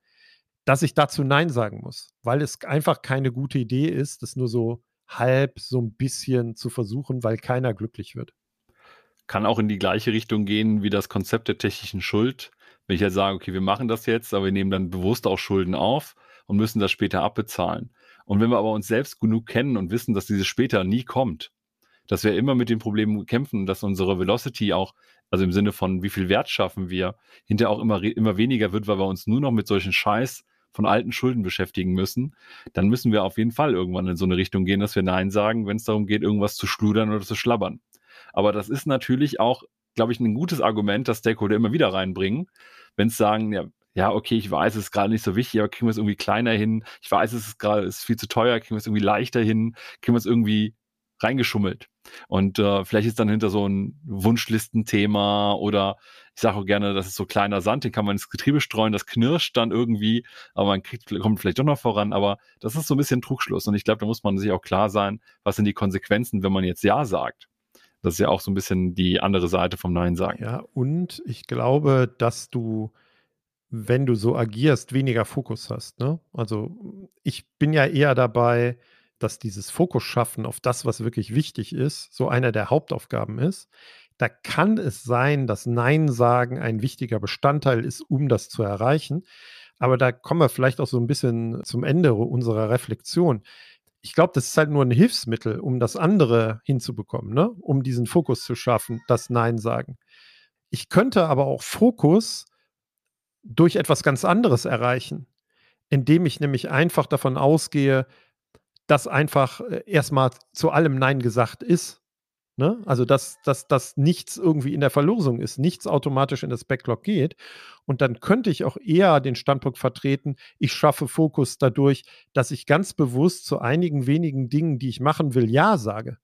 dass ich dazu Nein sagen muss, weil es einfach keine gute Idee ist, das nur so halb so ein bisschen zu versuchen, weil keiner glücklich wird. Kann auch in die gleiche Richtung gehen wie das Konzept der technischen Schuld. Wenn ich jetzt sage, okay, wir machen das jetzt, aber wir nehmen dann bewusst auch Schulden auf und müssen das später abbezahlen. Und wenn wir aber uns selbst genug kennen und wissen, dass dieses später nie kommt, dass wir immer mit den Problemen kämpfen, dass unsere Velocity auch, also im Sinne von wie viel Wert schaffen wir, hinterher auch immer, immer weniger wird, weil wir uns nur noch mit solchen Scheiß von alten Schulden beschäftigen müssen, dann müssen wir auf jeden Fall irgendwann in so eine Richtung gehen, dass wir Nein sagen, wenn es darum geht, irgendwas zu schludern oder zu schlabbern. Aber das ist natürlich auch, glaube ich, ein gutes Argument, das Stakeholder immer wieder reinbringen, wenn es sagen, ja, ja, okay, ich weiß, es ist gerade nicht so wichtig, aber kriegen wir es irgendwie kleiner hin. Ich weiß, es ist gerade ist viel zu teuer, kriegen wir es irgendwie leichter hin, kriegen wir es irgendwie reingeschummelt. Und äh, vielleicht ist dann hinter so ein Wunschlistenthema oder ich sage auch gerne, das ist so kleiner Sand, den kann man ins Getriebe streuen, das knirscht dann irgendwie, aber man kriegt, kommt vielleicht doch noch voran. Aber das ist so ein bisschen Trugschluss. Und ich glaube, da muss man sich auch klar sein, was sind die Konsequenzen, wenn man jetzt Ja sagt. Das ist ja auch so ein bisschen die andere Seite vom Nein sagen. Ja, und ich glaube, dass du, wenn du so agierst, weniger Fokus hast. Ne? Also ich bin ja eher dabei, dass dieses Fokus schaffen auf das, was wirklich wichtig ist, so einer der Hauptaufgaben ist. Da kann es sein, dass Nein sagen ein wichtiger Bestandteil ist, um das zu erreichen. Aber da kommen wir vielleicht auch so ein bisschen zum Ende unserer Reflexion. Ich glaube, das ist halt nur ein Hilfsmittel, um das andere hinzubekommen, ne? um diesen Fokus zu schaffen, das Nein sagen. Ich könnte aber auch Fokus durch etwas ganz anderes erreichen, indem ich nämlich einfach davon ausgehe, dass einfach äh, erstmal zu allem Nein gesagt ist. Ne? Also, dass, dass, dass nichts irgendwie in der Verlosung ist, nichts automatisch in das Backlog geht. Und dann könnte ich auch eher den Standpunkt vertreten, ich schaffe Fokus dadurch, dass ich ganz bewusst zu einigen wenigen Dingen, die ich machen will, Ja sage.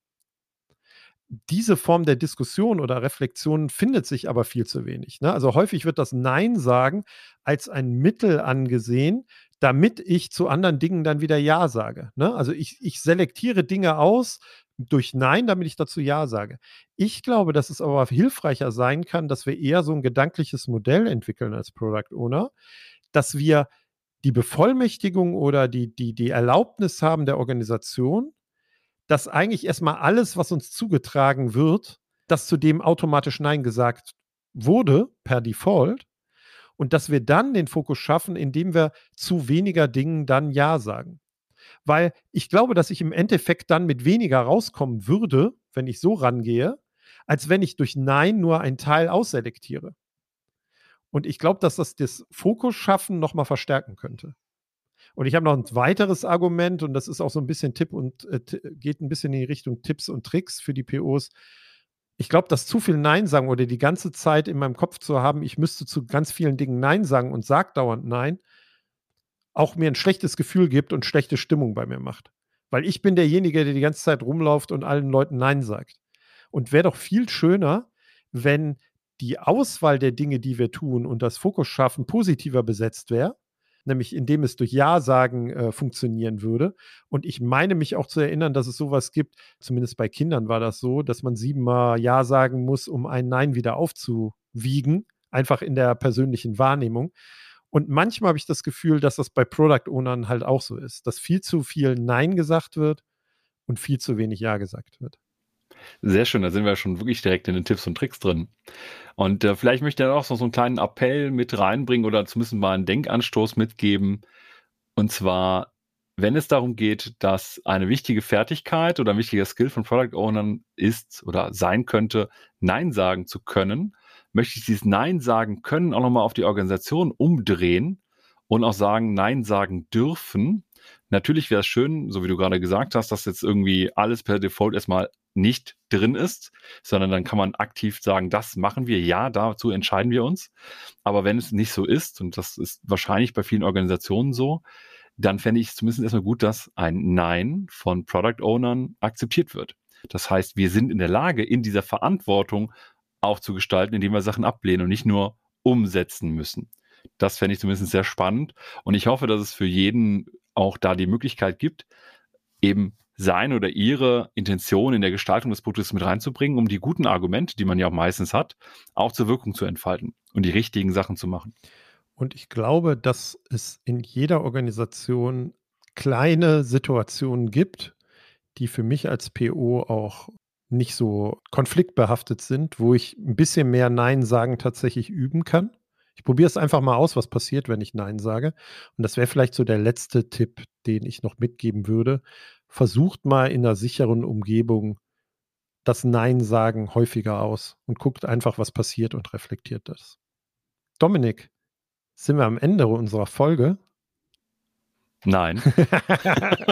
Diese Form der Diskussion oder Reflexion findet sich aber viel zu wenig. Ne? Also häufig wird das Nein sagen als ein Mittel angesehen, damit ich zu anderen Dingen dann wieder Ja sage. Ne? Also ich, ich selektiere Dinge aus durch Nein, damit ich dazu Ja sage. Ich glaube, dass es aber hilfreicher sein kann, dass wir eher so ein gedankliches Modell entwickeln als Product Owner, dass wir die Bevollmächtigung oder die, die, die Erlaubnis haben der Organisation, dass eigentlich erstmal alles, was uns zugetragen wird, dass zu dem automatisch Nein gesagt wurde per Default und dass wir dann den Fokus schaffen, indem wir zu weniger Dingen dann Ja sagen. Weil ich glaube, dass ich im Endeffekt dann mit weniger rauskommen würde, wenn ich so rangehe, als wenn ich durch Nein nur einen Teil ausselektiere. Und ich glaube, dass das das Fokus schaffen nochmal verstärken könnte. Und ich habe noch ein weiteres Argument und das ist auch so ein bisschen Tipp und äh, geht ein bisschen in die Richtung Tipps und Tricks für die POs. Ich glaube, dass zu viel Nein sagen oder die ganze Zeit in meinem Kopf zu haben, ich müsste zu ganz vielen Dingen Nein sagen und sag dauernd Nein, auch mir ein schlechtes Gefühl gibt und schlechte Stimmung bei mir macht. Weil ich bin derjenige, der die ganze Zeit rumläuft und allen Leuten Nein sagt. Und wäre doch viel schöner, wenn die Auswahl der Dinge, die wir tun und das Fokus schaffen, positiver besetzt wäre nämlich indem es durch Ja-Sagen äh, funktionieren würde. Und ich meine mich auch zu erinnern, dass es sowas gibt, zumindest bei Kindern war das so, dass man siebenmal Ja sagen muss, um ein Nein wieder aufzuwiegen, einfach in der persönlichen Wahrnehmung. Und manchmal habe ich das Gefühl, dass das bei Product Ownern halt auch so ist, dass viel zu viel Nein gesagt wird und viel zu wenig Ja gesagt wird. Sehr schön, da sind wir schon wirklich direkt in den Tipps und Tricks drin. Und äh, vielleicht möchte ich auch so, so einen kleinen Appell mit reinbringen oder zumindest mal einen Denkanstoß mitgeben. Und zwar, wenn es darum geht, dass eine wichtige Fertigkeit oder ein wichtiger Skill von Product Ownern ist oder sein könnte, Nein sagen zu können, möchte ich dieses Nein sagen können auch nochmal auf die Organisation umdrehen und auch sagen, Nein sagen dürfen. Natürlich wäre es schön, so wie du gerade gesagt hast, dass jetzt irgendwie alles per Default erstmal nicht drin ist, sondern dann kann man aktiv sagen, das machen wir, ja, dazu entscheiden wir uns. Aber wenn es nicht so ist, und das ist wahrscheinlich bei vielen Organisationen so, dann fände ich es zumindest erstmal gut, dass ein Nein von Product Ownern akzeptiert wird. Das heißt, wir sind in der Lage, in dieser Verantwortung auch zu gestalten, indem wir Sachen ablehnen und nicht nur umsetzen müssen. Das fände ich zumindest sehr spannend. Und ich hoffe, dass es für jeden auch da die Möglichkeit gibt, eben seine oder ihre Intention in der Gestaltung des Produktes mit reinzubringen, um die guten Argumente, die man ja auch meistens hat, auch zur Wirkung zu entfalten und die richtigen Sachen zu machen. Und ich glaube, dass es in jeder Organisation kleine Situationen gibt, die für mich als PO auch nicht so konfliktbehaftet sind, wo ich ein bisschen mehr Nein sagen tatsächlich üben kann. Ich probiere es einfach mal aus, was passiert, wenn ich Nein sage. Und das wäre vielleicht so der letzte Tipp, den ich noch mitgeben würde versucht mal in einer sicheren Umgebung das Nein sagen häufiger aus und guckt einfach, was passiert und reflektiert das. Dominik, sind wir am Ende unserer Folge? Nein. [laughs]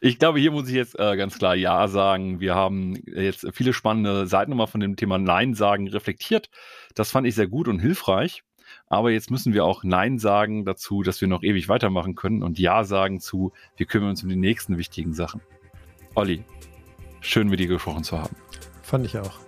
ich glaube, hier muss ich jetzt äh, ganz klar Ja sagen. Wir haben jetzt viele spannende Seiten nochmal von dem Thema Nein sagen reflektiert. Das fand ich sehr gut und hilfreich. Aber jetzt müssen wir auch Nein sagen dazu, dass wir noch ewig weitermachen können und Ja sagen zu, wir kümmern uns um die nächsten wichtigen Sachen. Olli, schön mit dir gesprochen zu haben. Fand ich auch.